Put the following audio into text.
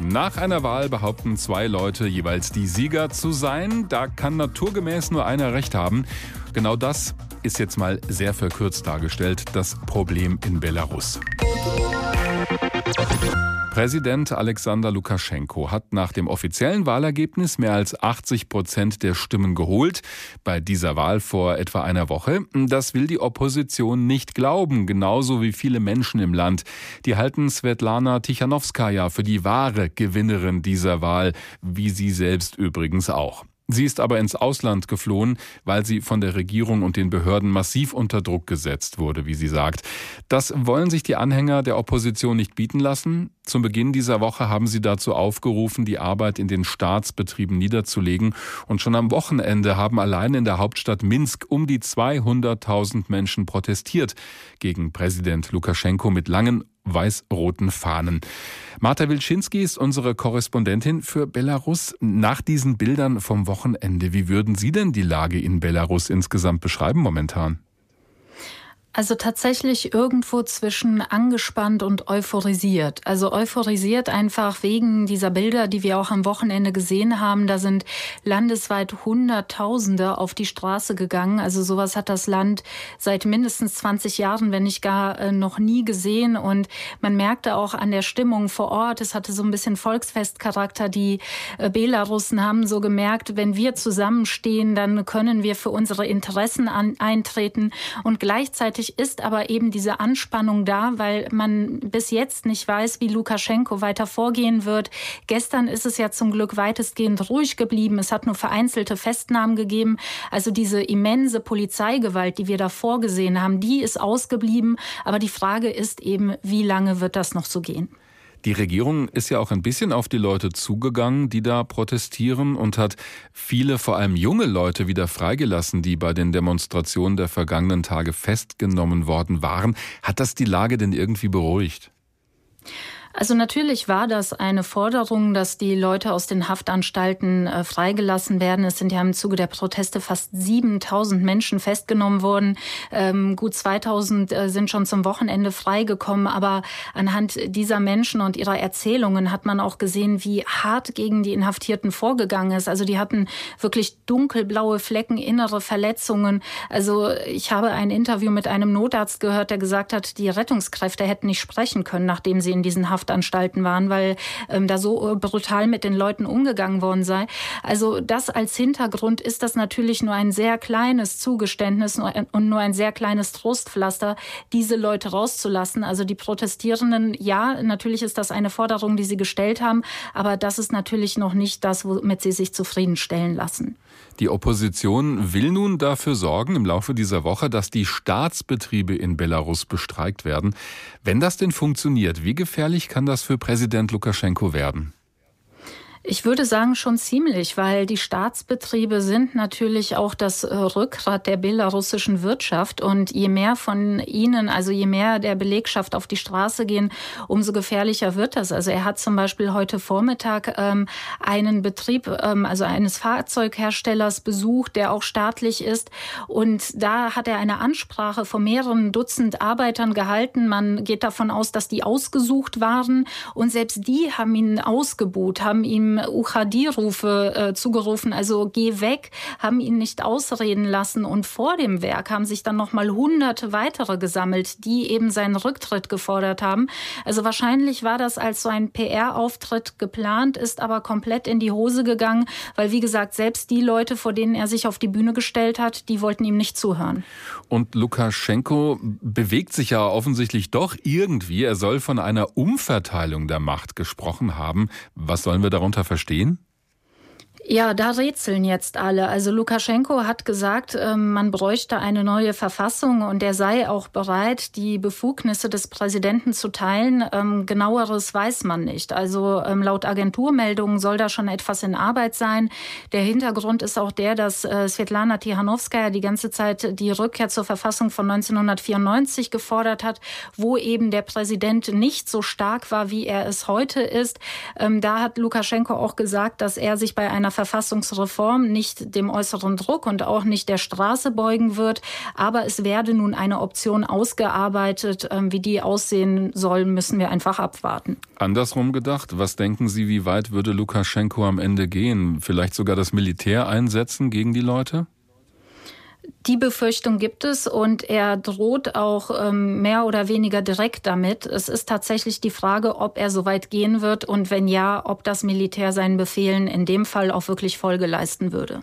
Nach einer Wahl behaupten zwei Leute jeweils die Sieger zu sein. Da kann naturgemäß nur einer recht haben. Genau das ist jetzt mal sehr verkürzt dargestellt, das Problem in Belarus. Präsident Alexander Lukaschenko hat nach dem offiziellen Wahlergebnis mehr als 80 Prozent der Stimmen geholt. Bei dieser Wahl vor etwa einer Woche. Das will die Opposition nicht glauben, genauso wie viele Menschen im Land. Die halten Svetlana Tichanowskaja für die wahre Gewinnerin dieser Wahl, wie sie selbst übrigens auch. Sie ist aber ins Ausland geflohen, weil sie von der Regierung und den Behörden massiv unter Druck gesetzt wurde, wie sie sagt. Das wollen sich die Anhänger der Opposition nicht bieten lassen. Zum Beginn dieser Woche haben sie dazu aufgerufen, die Arbeit in den Staatsbetrieben niederzulegen. Und schon am Wochenende haben allein in der Hauptstadt Minsk um die 200.000 Menschen protestiert gegen Präsident Lukaschenko mit langen weiß-roten Fahnen. Marta Wilczynski ist unsere Korrespondentin für Belarus. Nach diesen Bildern vom Wochenende, wie würden Sie denn die Lage in Belarus insgesamt beschreiben momentan? Also tatsächlich irgendwo zwischen angespannt und euphorisiert. Also euphorisiert einfach wegen dieser Bilder, die wir auch am Wochenende gesehen haben. Da sind landesweit Hunderttausende auf die Straße gegangen. Also sowas hat das Land seit mindestens 20 Jahren, wenn nicht gar äh, noch nie gesehen. Und man merkte auch an der Stimmung vor Ort, es hatte so ein bisschen Volksfestcharakter. Die äh, Belarussen haben so gemerkt, wenn wir zusammenstehen, dann können wir für unsere Interessen an, eintreten. Und gleichzeitig Gleichzeitig ist aber eben diese Anspannung da, weil man bis jetzt nicht weiß, wie Lukaschenko weiter vorgehen wird. Gestern ist es ja zum Glück weitestgehend ruhig geblieben. Es hat nur vereinzelte Festnahmen gegeben. Also diese immense Polizeigewalt, die wir da vorgesehen haben, die ist ausgeblieben. Aber die Frage ist eben, wie lange wird das noch so gehen? Die Regierung ist ja auch ein bisschen auf die Leute zugegangen, die da protestieren und hat viele, vor allem junge Leute wieder freigelassen, die bei den Demonstrationen der vergangenen Tage festgenommen worden waren. Hat das die Lage denn irgendwie beruhigt? Also natürlich war das eine Forderung, dass die Leute aus den Haftanstalten äh, freigelassen werden. Es sind ja im Zuge der Proteste fast 7000 Menschen festgenommen worden. Ähm, gut 2000 äh, sind schon zum Wochenende freigekommen. Aber anhand dieser Menschen und ihrer Erzählungen hat man auch gesehen, wie hart gegen die Inhaftierten vorgegangen ist. Also die hatten wirklich dunkelblaue Flecken, innere Verletzungen. Also ich habe ein Interview mit einem Notarzt gehört, der gesagt hat, die Rettungskräfte hätten nicht sprechen können, nachdem sie in diesen Haft Haftanstalten waren, weil ähm, da so äh, brutal mit den Leuten umgegangen worden sei. Also das als Hintergrund ist das natürlich nur ein sehr kleines Zugeständnis und nur ein sehr kleines Trostpflaster, diese Leute rauszulassen. Also die Protestierenden, ja, natürlich ist das eine Forderung, die sie gestellt haben, aber das ist natürlich noch nicht das, womit sie sich zufriedenstellen lassen. Die Opposition will nun dafür sorgen im Laufe dieser Woche, dass die Staatsbetriebe in Belarus bestreikt werden. Wenn das denn funktioniert, wie gefährlich kann das für Präsident Lukaschenko werden? Ich würde sagen schon ziemlich, weil die Staatsbetriebe sind natürlich auch das äh, Rückgrat der belarussischen Wirtschaft und je mehr von ihnen, also je mehr der Belegschaft auf die Straße gehen, umso gefährlicher wird das. Also er hat zum Beispiel heute Vormittag ähm, einen Betrieb, ähm, also eines Fahrzeugherstellers besucht, der auch staatlich ist und da hat er eine Ansprache von mehreren Dutzend Arbeitern gehalten. Man geht davon aus, dass die ausgesucht waren und selbst die haben ihn ausgebuht, haben ihm Uchadi-Rufe äh, zugerufen, also geh weg, haben ihn nicht ausreden lassen. Und vor dem Werk haben sich dann noch mal hunderte weitere gesammelt, die eben seinen Rücktritt gefordert haben. Also wahrscheinlich war das als so ein PR-Auftritt geplant, ist aber komplett in die Hose gegangen, weil wie gesagt, selbst die Leute, vor denen er sich auf die Bühne gestellt hat, die wollten ihm nicht zuhören. Und Lukaschenko bewegt sich ja offensichtlich doch irgendwie. Er soll von einer Umverteilung der Macht gesprochen haben. Was sollen wir darunter verstehen? Ja, da rätseln jetzt alle. Also Lukaschenko hat gesagt, ähm, man bräuchte eine neue Verfassung und er sei auch bereit, die Befugnisse des Präsidenten zu teilen. Ähm, genaueres weiß man nicht. Also ähm, laut Agenturmeldungen soll da schon etwas in Arbeit sein. Der Hintergrund ist auch der, dass äh, Svetlana Tihanowskaja die ganze Zeit die Rückkehr zur Verfassung von 1994 gefordert hat, wo eben der Präsident nicht so stark war, wie er es heute ist. Da hat Lukaschenko auch gesagt, dass er sich bei einer Verfassungsreform nicht dem äußeren Druck und auch nicht der Straße beugen wird. Aber es werde nun eine Option ausgearbeitet. Ähm, wie die aussehen soll, müssen wir einfach abwarten. Andersrum gedacht, was denken Sie, wie weit würde Lukaschenko am Ende gehen? Vielleicht sogar das Militär einsetzen gegen die Leute? Die Befürchtung gibt es und er droht auch ähm, mehr oder weniger direkt damit. Es ist tatsächlich die Frage, ob er so weit gehen wird und wenn ja, ob das Militär seinen Befehlen in dem Fall auch wirklich Folge leisten würde.